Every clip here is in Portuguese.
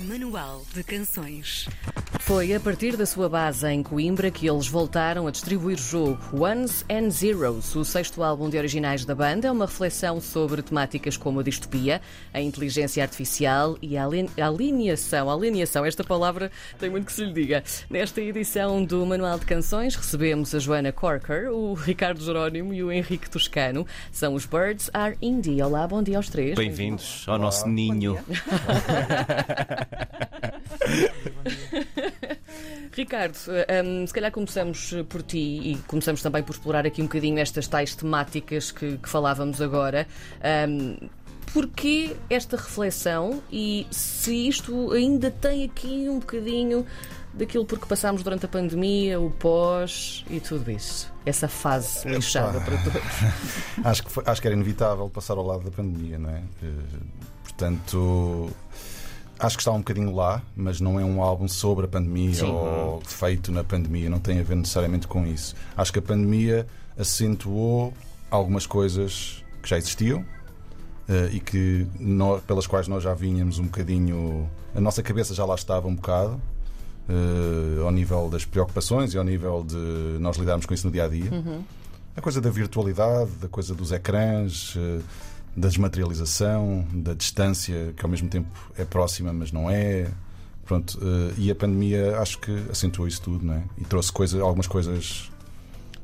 Manual de Canções. Foi a partir da sua base em Coimbra que eles voltaram a distribuir o jogo Ones and Zeros, o sexto álbum de originais da banda. É uma reflexão sobre temáticas como a distopia, a inteligência artificial e a alineação. A alineação, esta palavra tem muito que se lhe diga. Nesta edição do Manual de Canções recebemos a Joana Corker, o Ricardo Jerónimo e o Henrique Toscano. São os Birds Are Indie. Olá, bom dia aos três. Bem-vindos ao nosso ninho. Ricardo, um, se calhar começamos por ti e começamos também por explorar aqui um bocadinho estas tais temáticas que, que falávamos agora. Um, Porquê esta reflexão e se isto ainda tem aqui um bocadinho daquilo por que passámos durante a pandemia, o pós e tudo isso? Essa fase lixada para todos. acho, que foi, acho que era inevitável passar ao lado da pandemia, não é? Eh, portanto acho que está um bocadinho lá, mas não é um álbum sobre a pandemia Sim. ou feito na pandemia, não tem a ver necessariamente com isso. Acho que a pandemia acentuou algumas coisas que já existiam uh, e que nós, pelas quais nós já vinhamos um bocadinho. A nossa cabeça já lá estava um bocado. Uh, ao nível das preocupações e ao nível de nós lidarmos com isso no dia a dia. Uhum. A coisa da virtualidade, da coisa dos ecrãs, uh, da desmaterialização, da distância, que ao mesmo tempo é próxima, mas não é. Pronto, uh, e a pandemia acho que acentuou isso tudo, não é? E trouxe coisa, algumas coisas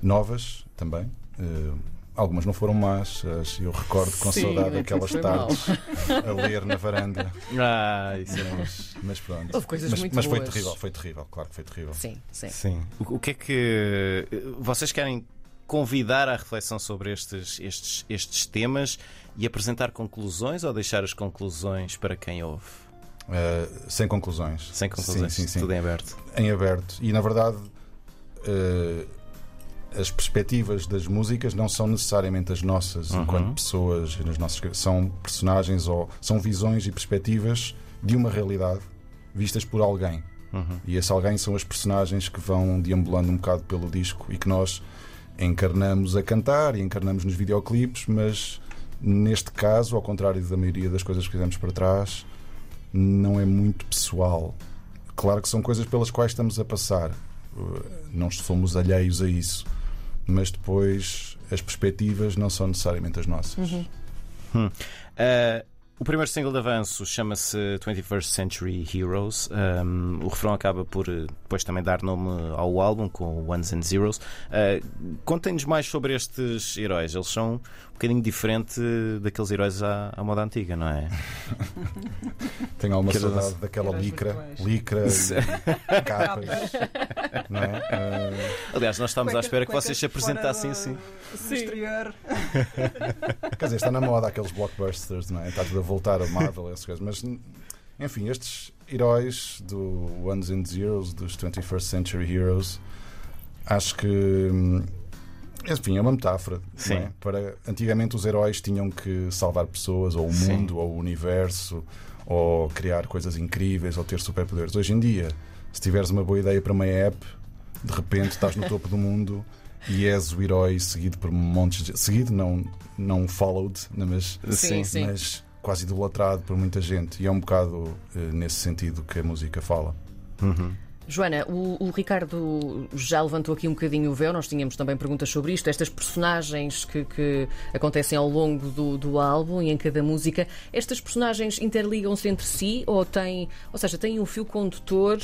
novas também. Uh, algumas não foram más. Eu recordo com Sim, saudade aquelas tardes a ler na varanda. Ah, isso é mas, mas pronto. Houve coisas mas, muito mas boas. foi terrível, foi terrível, claro que foi terrível. Sim, sim. sim. O, o que é que vocês querem convidar à reflexão sobre estes, estes, estes temas e apresentar conclusões ou deixar as conclusões para quem ouve? Uh, sem conclusões. Sem conclusões, sim, sim, sim. tudo em aberto. Em aberto. E na verdade, uh, as perspectivas das músicas não são necessariamente as nossas uhum. enquanto pessoas, nas nossas, são personagens ou são visões e perspectivas de uma realidade vistas por alguém. Uhum. E esse alguém são as personagens que vão deambulando um bocado pelo disco e que nós encarnamos a cantar e encarnamos nos videoclipes, mas neste caso, ao contrário da maioria das coisas que fizemos para trás, não é muito pessoal. Claro que são coisas pelas quais estamos a passar, não somos alheios a isso, mas depois as perspectivas não são necessariamente as nossas. Uhum. Hum. Uh, o primeiro single de avanço chama-se 21st Century Heroes. Um, o refrão acaba por eh, depois também dar nome ao álbum com Ones and Zeros. Uh, Contem-nos mais sobre estes heróis. Eles são bocadinho diferente daqueles heróis à, à moda antiga, não é? Tenho alguma saudade daquela licra, licra e capas. não é? Uh... Aliás, nós estamos à espera que vocês se apresentassem assim. Sim. Exterior. Quer dizer, está na moda aqueles blockbusters, não é? Está tudo a voltar a Marvel e essas coisas. Mas, enfim, estes heróis do Ones and Zeros, dos 21st Century Heroes, acho que. Enfim, é uma metáfora. Sim. É? Para, antigamente os heróis tinham que salvar pessoas, ou o Sim. mundo, ou o universo, ou criar coisas incríveis, ou ter superpoderes. Hoje em dia, se tiveres uma boa ideia para uma app, de repente estás no topo do mundo e és o herói seguido por montes de. Seguido, não, não followed, né, mas, sim, sim. mas quase idolatrado por muita gente. E é um bocado uh, nesse sentido que a música fala. Uhum. Joana, o, o, Ricardo já levantou aqui um bocadinho o véu, nós tínhamos também perguntas sobre isto, estas personagens que, que acontecem ao longo do, do, álbum e em cada música, estas personagens interligam-se entre si ou têm, ou seja, têm um fio condutor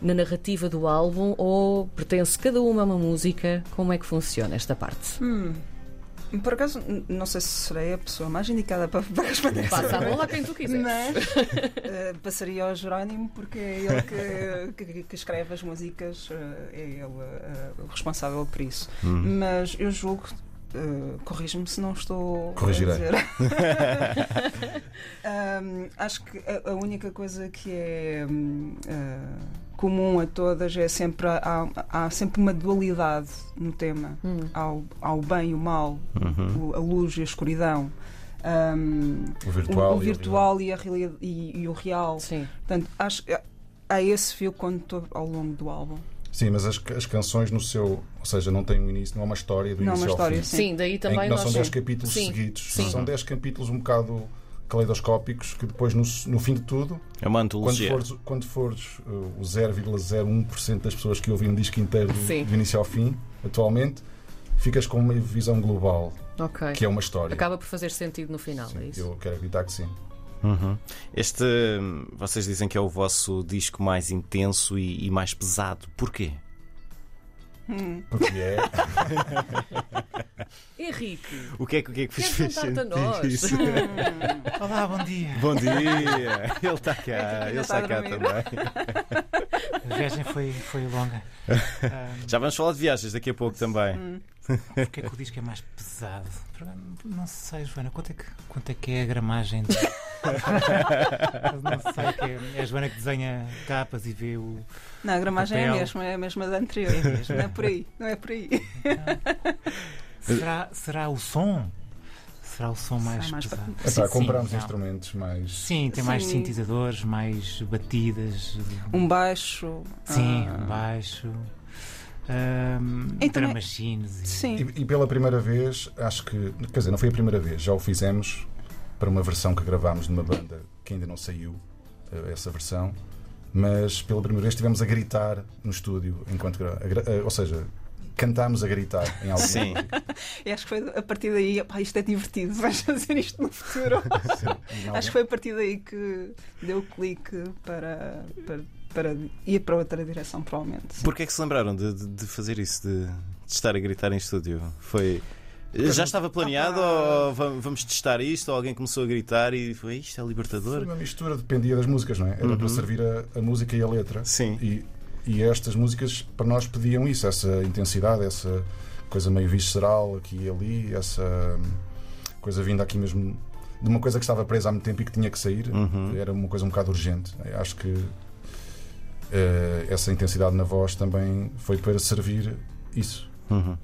na narrativa do álbum ou pertence cada uma a uma música? Como é que funciona esta parte? Hum. Por acaso, não sei se serei a pessoa mais indicada para, para responder Passa a bola a quem tu quiseres. Mas, uh, passaria ao Jerónimo, porque é ele que, que, que escreve as músicas, uh, é ele uh, o responsável por isso. Hum. Mas eu julgo Uh, Corrige-me se não estou Corrigirei. a dizer. um, acho que a, a, única coisa que é uh, comum a todas é sempre há, há sempre uma dualidade no tema hum. ao, ao bem e o mal uhum. o, a luz e a escuridão um, o virtual, o, o virtual e, a realidade, e, e, o real Sim. portanto acho há esse fio condutor ao longo do álbum Sim, mas as, as canções no seu. Ou seja, não tem um início, não é uma história do não início uma história, ao fim. Sim, daí também não são 10 capítulos sim, seguidos. Sim. São 10 capítulos um bocado caleidoscópicos que depois, no, no fim de tudo, É uma quando antologia. fores, quando fores uh, o 0,01% das pessoas que ouvem um disco inteiro do, início ao fim, atualmente, ficas com uma visão global, Ok. que é uma história. Acaba por fazer sentido no final, Sim, é isso? eu quero acreditar que sim. Uhum. Este, hum, vocês dizem que é o vosso disco mais intenso e, e mais pesado. Porquê? Porque é. Henrique, O que é, que- o que, é que vos fez a sentir nós? isso? Olá, bom dia. Bom dia! Ele está cá, ele está está a cá também. A viagem foi, foi longa. Ah, Já vamos falar de viagens daqui a pouco também. Porquê é que o disco é mais pesado? Não sei, Joana, quanto é que, quanto é, que é a gramagem? De... não sei, que é, é a Joana que desenha capas e vê o. Não, a gramagem é a Papel. mesma, é a mesma da anterior. É mesmo. Não é por aí, não é por aí. Será, será o som? Será o som mais, mais pesado? Sim, compramos não. instrumentos mais. Sim, tem mais Sim. sintetizadores, mais batidas. Um baixo. Sim, ah, baixo. Um, E também- drum machines. e- Sim. E, e pela primeira vez, acho que. Quer dizer, não foi a primeira vez, já o fizemos para uma versão que gravámos numa banda que ainda não saiu, eh, essa versão. Mas pela primeira vez estivemos a gritar no estúdio enquanto eh, Ou seja, cantámos a gritar em algum Sim. E acho que foi a partir daí, pá, isto é divertido, vais fazer isto no futuro. acho que foi a partir daí que deu o clique para, para, para ir para outra direção, provavelmente. sim. Porquê é que se lembraram de, de- de fazer isso, de, de estar a gritar em estúdio? Foi. Já estava planeado Ah. ou va- vamos testar isto? Ou alguém começou a gritar e foi isto é Foi libertador? uma mistura, dependia das músicas, não é? Era Uhum. para servir a, a música e a letra. Sim. E, e estas músicas para nós pediam isso, essa intensidade, essa coisa meio visceral aqui e ali, essa hum, coisa vinda aqui mesmo de uma coisa que estava presa há muito tempo e que tinha que sair. Uhum. Era uma coisa um bocado urgente. Acho que eh, essa intensidade na voz também foi para servir isso. Uhum.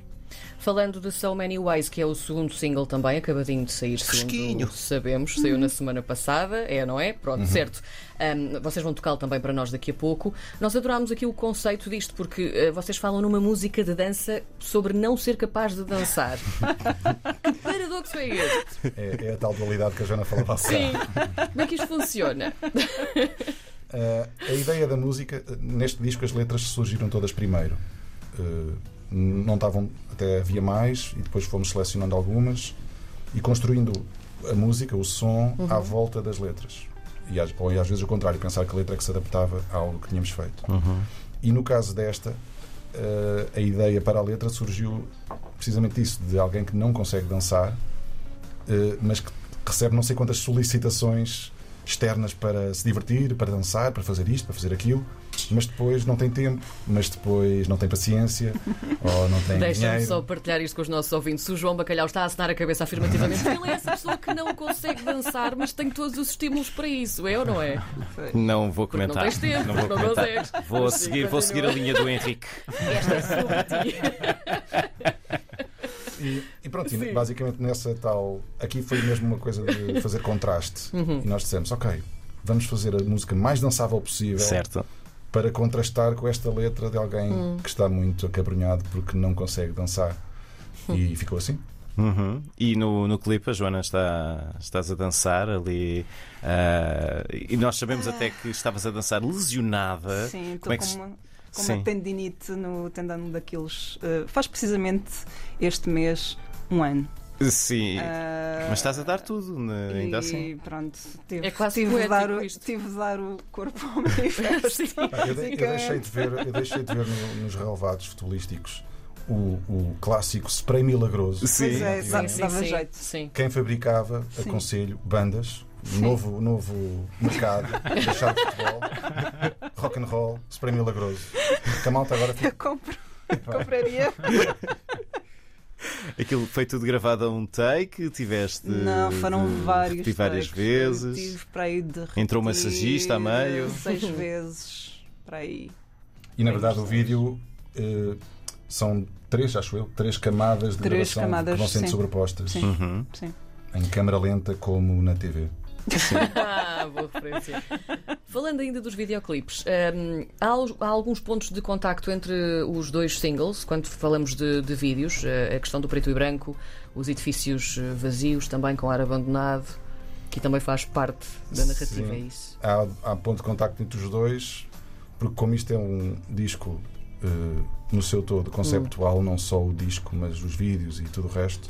Falando de So Many Ways, que é o segundo single também, acabadinho de sair, segundo sabemos, saiu na semana passada, é, não é? Pronto, certo. Ahm, vocês vão tocá-lo também para nós daqui a pouco. Nós adorámos aqui o conceito disto, porque eh, vocês falam numa música de dança sobre não ser capaz de dançar. que paradoxo é este? É, é a tal dualidade que a Joana falava bocado. Sim. Como é que isto funciona? Uh, a ideia da música, uh, neste disco as letras surgiram todas primeiro. Uh, não estavam, até havia mais, e depois fomos selecionando algumas e construindo a música, o som, à volta das letras. E às, ou às vezes o contrário, pensar que a letra é que se adaptava a algo que tínhamos feito. Uhum. E no caso desta, uh, a ideia para a letra surgiu precisamente disso, de alguém que não consegue dançar, uh, mas que recebe não sei quantas solicitações externas para se divertir, para dançar, para fazer isto, para fazer aquilo, mas depois não tem tempo, mas depois não tem paciência, ou não tem Deixa-me dinheiro. só partilhar isto com os nossos ouvintes. O João Bacalhau está a assinar a cabeça afirmativamente. Ele é essa pessoa que não consegue dançar, mas tem todos os estímulos para isso, é ou não é? Não vou Porque não comentar. tens tempo, Não vou não comentar. consegues. Vou Mas seguir, vou seguir a linha do Henrique. Esta é sobre ti. E, e pronto, e Sim. basicamente nessa tal. Aqui foi mesmo uma coisa de fazer contraste. Uhum. E nós dissemos, ok, vamos fazer a música mais dançável possível Certo. Para contrastar com esta letra de alguém Hum. que está muito acabrunhado porque não consegue dançar. E ficou assim. Uhum. E no, no clipe a Joana está estás a dançar ali ah, e nós sabemos até que estavas a dançar lesionada. Sim, Como estou é que com se- uma, com Sim. uma tendinite no tendão daqueles. eh, faz precisamente este mês um ano. Sim. Ah, Mas estás a dar tudo, né? ainda e assim. pronto, tive, É quase tive, dar o, isto. tive de dar o corpo ao manifesto. Eu, de- eu deixei de ver, eu deixei de ver no- nos relevados futebolísticos o, o clássico spray milagroso. Sim. Pois é, Sim, dá- sim, dava sim, jeito. sim. Quem fabricava, Sim. aconselho, bandas, novo, novo mercado, deixar de futebol, rock and roll, spray milagroso. Que a malta agora Eu fica. compro, compraria. Aquilo foi tudo gravado a um take, tiveste. Não, foram de vários. repetir várias takes. vezes. Tive para aí de Entrou massagista a meio. Seis vezes para aí. E na verdade o vídeo eh, são três, acho eu, três camadas de Três gravação camadas, que vão sendo sim. sobrepostas. Sim. Uhum. Sim. Em câmara lenta como na TV. Ah, boa referência. Falando ainda dos videoclipes, hum, há, al- há alguns pontos de contacto entre os dois singles, quando falamos de, de vídeos, eh, a questão do preto e branco, os edifícios eh, vazios, também com ar abandonado. que também faz parte da narrativa, Sim. é isso? há, há ponto de contacto entre os dois, porque como isto é um disco eh, no seu todo conceptual, não só o disco, mas os vídeos e tudo o resto,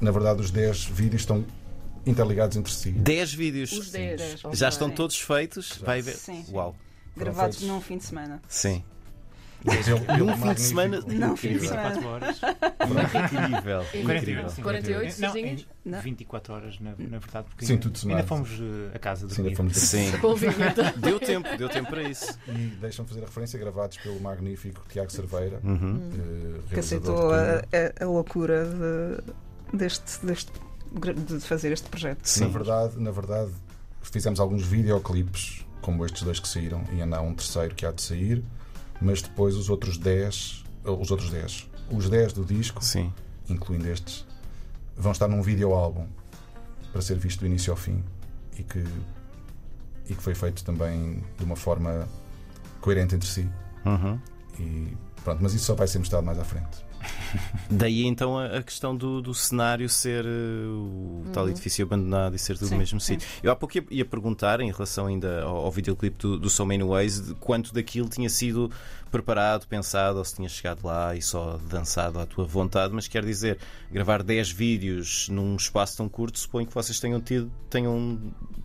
na verdade os 10 vídeos estão interligados entre si. 10 vídeos. Os 10. Dez, ok. Já estão todos feitos. Vai ver. Sim. Uau. Gravados num fim de semana. Sim. Ele Num fim de semana. Não, fim de semana. 24 horas. Incrível. 48, Incrível. sim, 48 Não, sozinhos? em Não. 24 horas, na, na verdade, porque Sim, ainda, tudo ainda somado. fomos eh, a casa Sim, dormir. ainda fomos Sim. Vinheta. Deu tempo, deu tempo para isso. E deixam-me fazer a referência, gravados pelo magnífico Tiago Cerveira, Uhum. eh, Que aceitou a, a- a loucura de, deste, deste, de fazer este projeto. Sim. Na verdade, na verdade, fizemos alguns videoclipes, como estes dois que saíram, e ainda há um terceiro que há de sair, mas depois os outros 10, eh, os outros 10, os 10 do disco, Sim. incluindo estes, vão estar num videoálbum para ser visto do início ao fim e que, e que foi feito também de uma forma coerente entre si. Uhum. E pronto, mas isso só vai ser mostrado mais à frente. Daí então a, questão do, do cenário ser eh, o tal edifício abandonado e ser tudo Sim, no mesmo sítio. Eu há pouco ia, ia perguntar, em relação ainda ao, ao videoclipe do, do So Many Ways, de quanto daquilo tinha sido preparado, pensado, ou se tinha chegado lá e só dançado à tua vontade, mas quer dizer, gravar 10 vídeos num espaço tão curto, suponho que vocês tenham tido, tenham,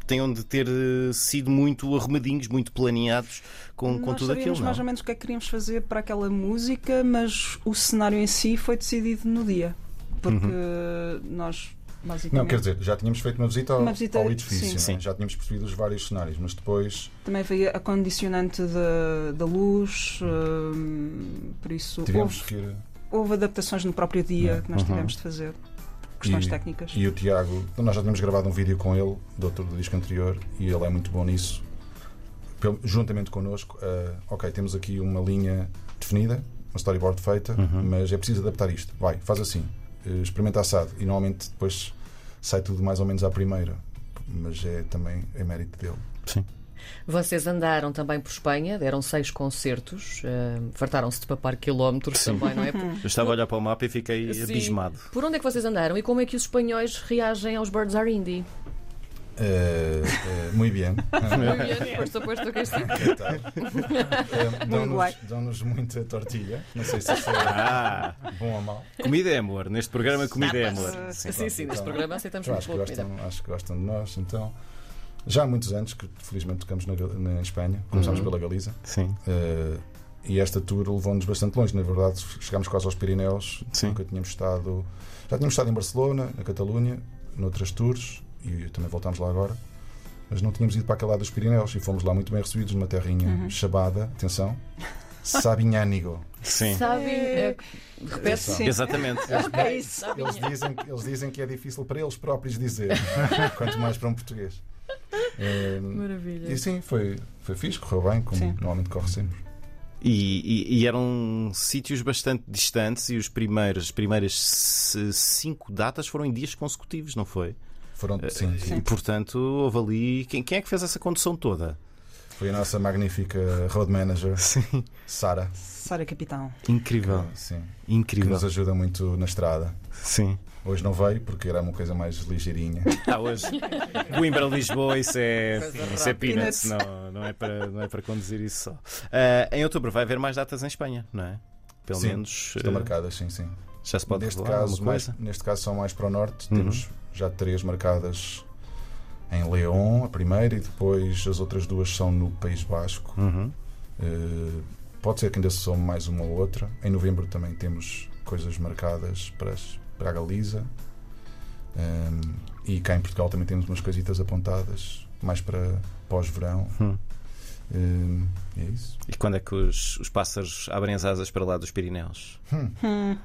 tenham de ter eh, sido muito arrumadinhos, muito planeados com, com Nós tudo aquilo, sabíamos não? mais ou menos o que é que queríamos fazer para aquela música, mas o cenário em si foi decidido no dia. Porque nós basicamente Não, quer dizer, já tínhamos feito uma visita ao, Uma visita, ao edifício, sim. é? Sim. já tínhamos percebido os vários cenários, mas depois também veio a condicionante da, da luz, hum, por isso tivemos houve, que ir. houve adaptações no próprio dia Não. que nós Uhum. tivemos de fazer. Questões E- técnicas. E o Tiago, nós já tínhamos gravado um vídeo com ele, do outro do disco anterior, e ele é muito bom nisso. Pelo- juntamente connosco, ah, ok, temos aqui uma linha definida, uma storyboard feita, Uhum. mas é preciso adaptar isto. Vai, faz assim, eh, experimenta assado. E normalmente depois sai tudo mais ou menos à primeira, mas é também é mérito dele. Sim. Vocês andaram também por Espanha, deram seis concertos, eh, fartaram-se de papar quilómetros Sim. também, não é? Eu estava a olhar para o mapa e fiquei Sim. abismado. Por onde é que vocês andaram e como é que os espanhóis reagem aos Birds Are Indie? Eh, eh, muito bem. Muy bien, por supuesto que sim. ¿Qué tal? Eh, Dão-nos muita tortilha. Não sei se isso é Ah, bom ou mau. comida é amor. Neste programa, comida é amor. Sim. Sim, sim, neste Então, programa aceitamos muito acho que, gostam, acho que gostam de nós. Então, já há muitos anos que felizmente tocamos na, na Espanha. Começámos Uhum. pela Galiza. Sim. Eh, e esta tour levou-nos bastante longe. Na verdade, chegámos quase aos Pirineus. Sim. Nunca tínhamos estado. Já tínhamos estado em Barcelona, na Catalunha, noutras tours. E também voltámos lá agora. Mas não tínhamos ido para aquele lado dos Pirineus. E fomos lá muito bem recebidos numa terrinha Uhum. chamada, atenção, Sabinhánigo. Sim. Eh, repete Sim. Exatamente. É isso. Sabem, Eles dizem, eles dizem que é difícil para eles próprios dizer, quanto mais para um português. Eh, Maravilha. e sim, foi, foi fixe, correu bem, como Sim. normalmente corre sempre. E, e- e eram sítios bastante distantes e os primeiros, as primeiras cinco datas foram em dias consecutivos, não foi? Foram, sim, sim. E portanto houve ali. Quem, quem é que fez essa condução toda? Foi a nossa magnífica road manager. Sara, Sara Capitão. Incrível. que, sim, que Incrível. nos ajuda muito na estrada. Sim. Hoje não veio porque era uma coisa mais ligeirinha. Ah, hoje. Coimbra, Lisboa, isso é, isso é peanuts, Peanuts. não, não, é para, não é para conduzir isso só. Ah, em outubro vai haver mais datas em Espanha, não é? Pelo Sim, menos. Estão eh, marcadas, sim, sim. Já se pode neste, revelar caso, alguma mais, neste caso são mais para o norte. Uhum. Temos já três marcadas em León, a primeira, e depois as outras duas são no País Basco. Uhum. Uh, pode ser que ainda se some mais uma ou outra. Em novembro também temos coisas marcadas para, as- para a Galiza. Um, e cá em Portugal também temos umas coisitas apontadas, mais para pós-verão. Hum. Um, e é isso. E quando é que os, os pássaros abrem as asas para lá dos Pirineus? Hum.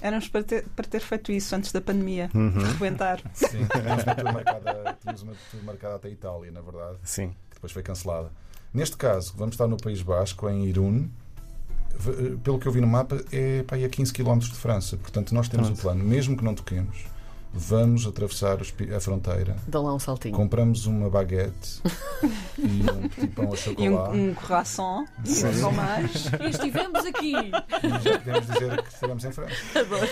Éramos para ter, para ter feito isso antes da pandemia. Uhum. Rebentar. Sim, tínhamos uma tour marcada, tínhamos uma tour marcada até a Itália, na verdade, Sim. que depois foi cancelada. Neste caso, vamos estar no País Basco, em Irún. Pelo que eu vi no mapa, é para aí a 15 km de França. Portanto, nós temos um Pronto. plano, mesmo que não toquemos, vamos atravessar a fronteira, Dá lá um saltinho. compramos uma baguete e um petit pão a E chocolate. um, um croissant, Sim. um fromage. E estivemos aqui. E já podemos dizer que estivemos em frente.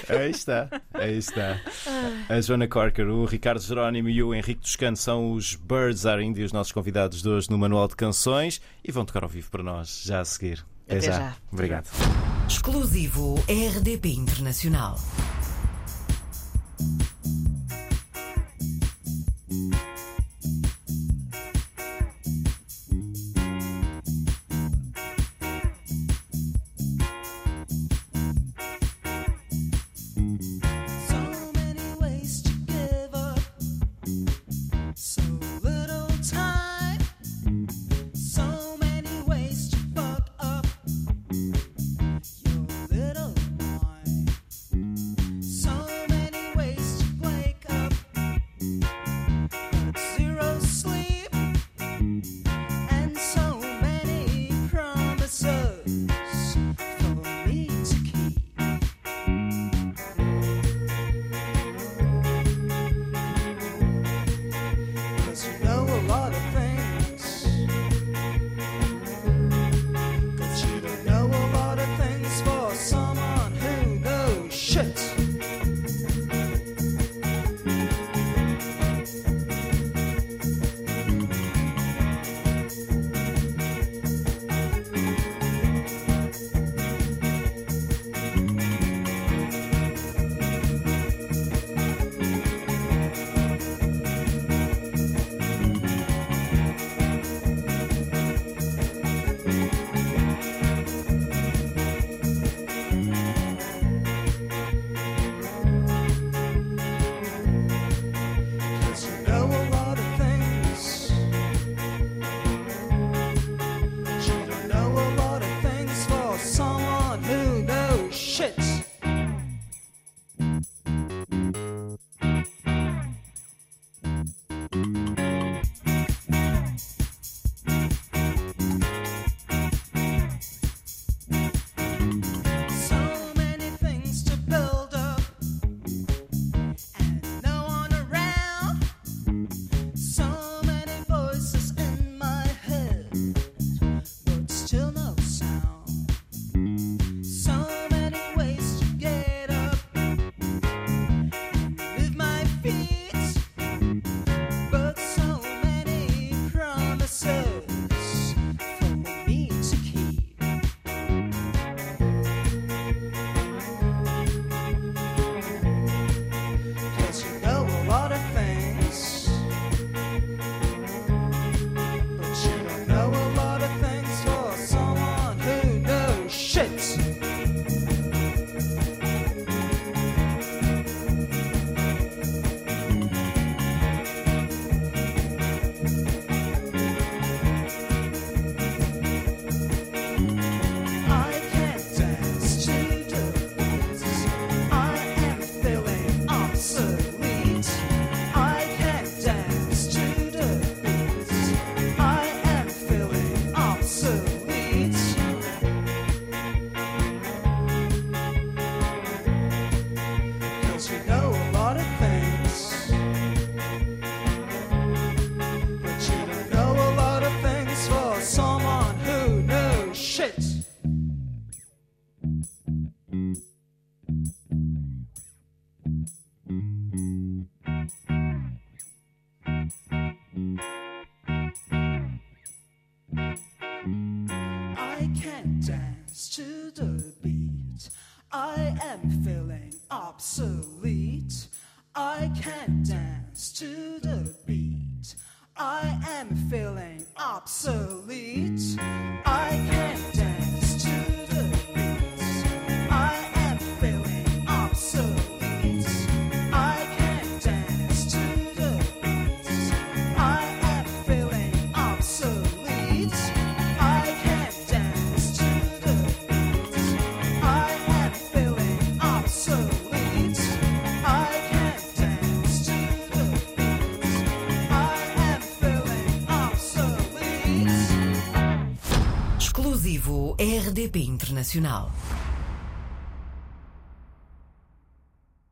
Aí está, aí está. A Joana Corker, o Ricardo Jerónimo e o Henrique Toscano são os Birds Are Indie, os nossos convidados de hoje no Manual de Canções e vão tocar ao vivo para nós já a seguir. Até já. Obrigado. Exclusivo RDP Internacional. so RDP Internacional.